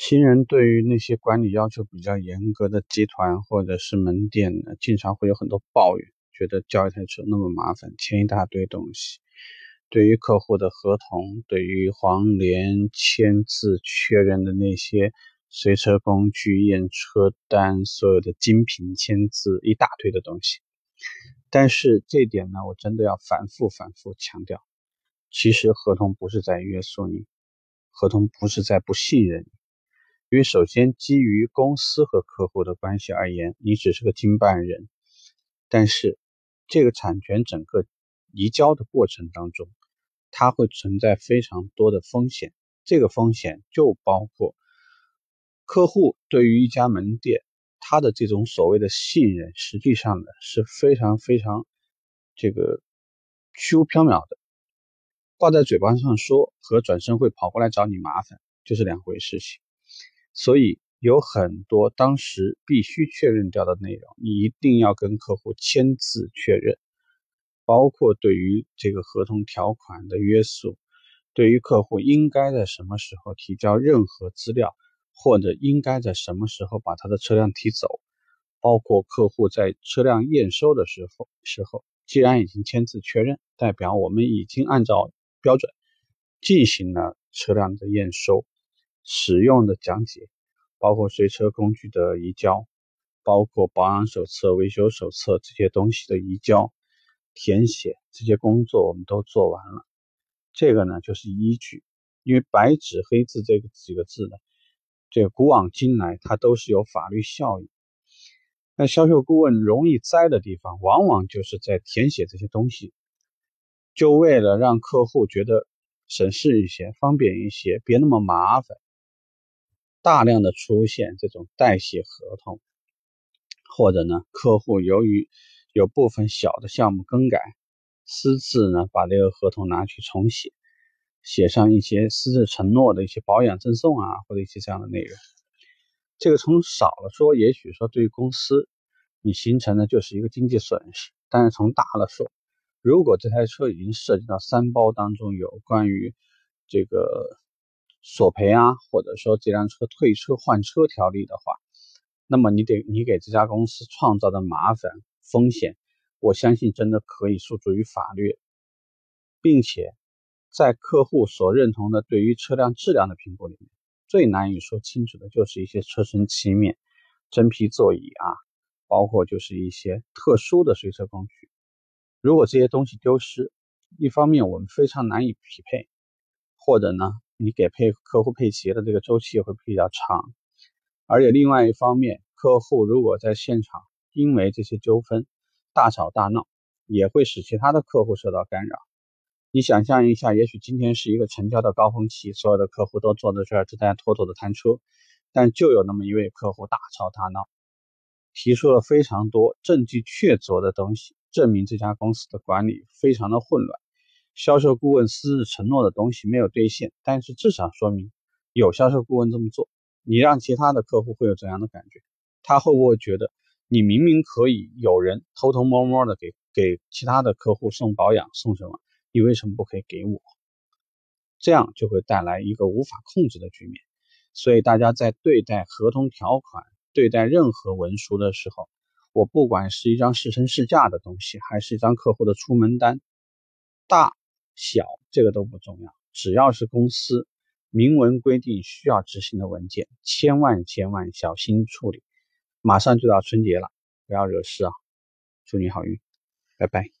新人对于那些管理要求比较严格的集团或者是门店呢，经常会有很多抱怨，觉得交一台车那么麻烦，签一大堆东西。对于客户的合同，对于黄联签字确认的那些随车工具、验车单，所有的精品签字一大堆的东西。但是这点呢，我真的要反复反复强调，其实合同不是在约束你，合同不是在不信任你。因为首先，基于公司和客户的关系而言，你只是个经办人。但是，这个产权整个移交的过程当中，它会存在非常多的风险。这个风险就包括客户对于一家门店，他的这种所谓的信任，实际上呢是非常非常这个虚无缥缈的。挂在嘴巴上说和转身会跑过来找你麻烦，就是两回事情。所以有很多当时必须确认掉的内容，你一定要跟客户签字确认，包括对于这个合同条款的约束，对于客户应该在什么时候提交任何资料，或者应该在什么时候把他的车辆提走，包括客户在车辆验收的时候，时候既然已经签字确认，代表我们已经按照标准进行了车辆的验收。使用的讲解，包括随车工具的移交，包括保养手册、维修手册这些东西的移交、填写这些工作，我们都做完了。这个呢，就是依据，因为白纸黑字这个几个字呢，这个古往今来它都是有法律效应。那销售顾问容易栽的地方，往往就是在填写这些东西，就为了让客户觉得省事一些、方便一些，别那么麻烦。大量的出现这种代写合同，或者呢，客户由于有部分小的项目更改，私自呢把这个合同拿去重写，写上一些私自承诺的一些保养赠送啊，或者一些这样的内容。这个从少了说，也许说对于公司你形成的就是一个经济损失；但是从大了说，如果这台车已经涉及到三包当中有关于这个。索赔啊，或者说这辆车退车换车条例的话，那么你得你给这家公司创造的麻烦风险，我相信真的可以诉诸于法律，并且在客户所认同的对于车辆质量的评估里面，最难以说清楚的就是一些车身漆面、真皮座椅啊，包括就是一些特殊的随车工具，如果这些东西丢失，一方面我们非常难以匹配，或者呢？你给配客户配齐的这个周期也会比较长，而且另外一方面，客户如果在现场因为这些纠纷大吵大闹，也会使其他的客户受到干扰。你想象一下，也许今天是一个成交的高峰期，所有的客户都坐在这儿正在妥妥的谈车，但就有那么一位客户大吵大闹，提出了非常多证据确凿的东西，证明这家公司的管理非常的混乱。销售顾问私自承诺的东西没有兑现，但是至少说明有销售顾问这么做。你让其他的客户会有怎样的感觉？他会不会觉得你明明可以有人偷偷摸摸的给给其他的客户送保养送什么，你为什么不可以给我？这样就会带来一个无法控制的局面。所以大家在对待合同条款、对待任何文书的时候，我不管是一张试乘试驾的东西，还是一张客户的出门单，大。小这个都不重要，只要是公司明文规定需要执行的文件，千万千万小心处理。马上就到春节了，不要惹事啊！祝你好运，拜拜。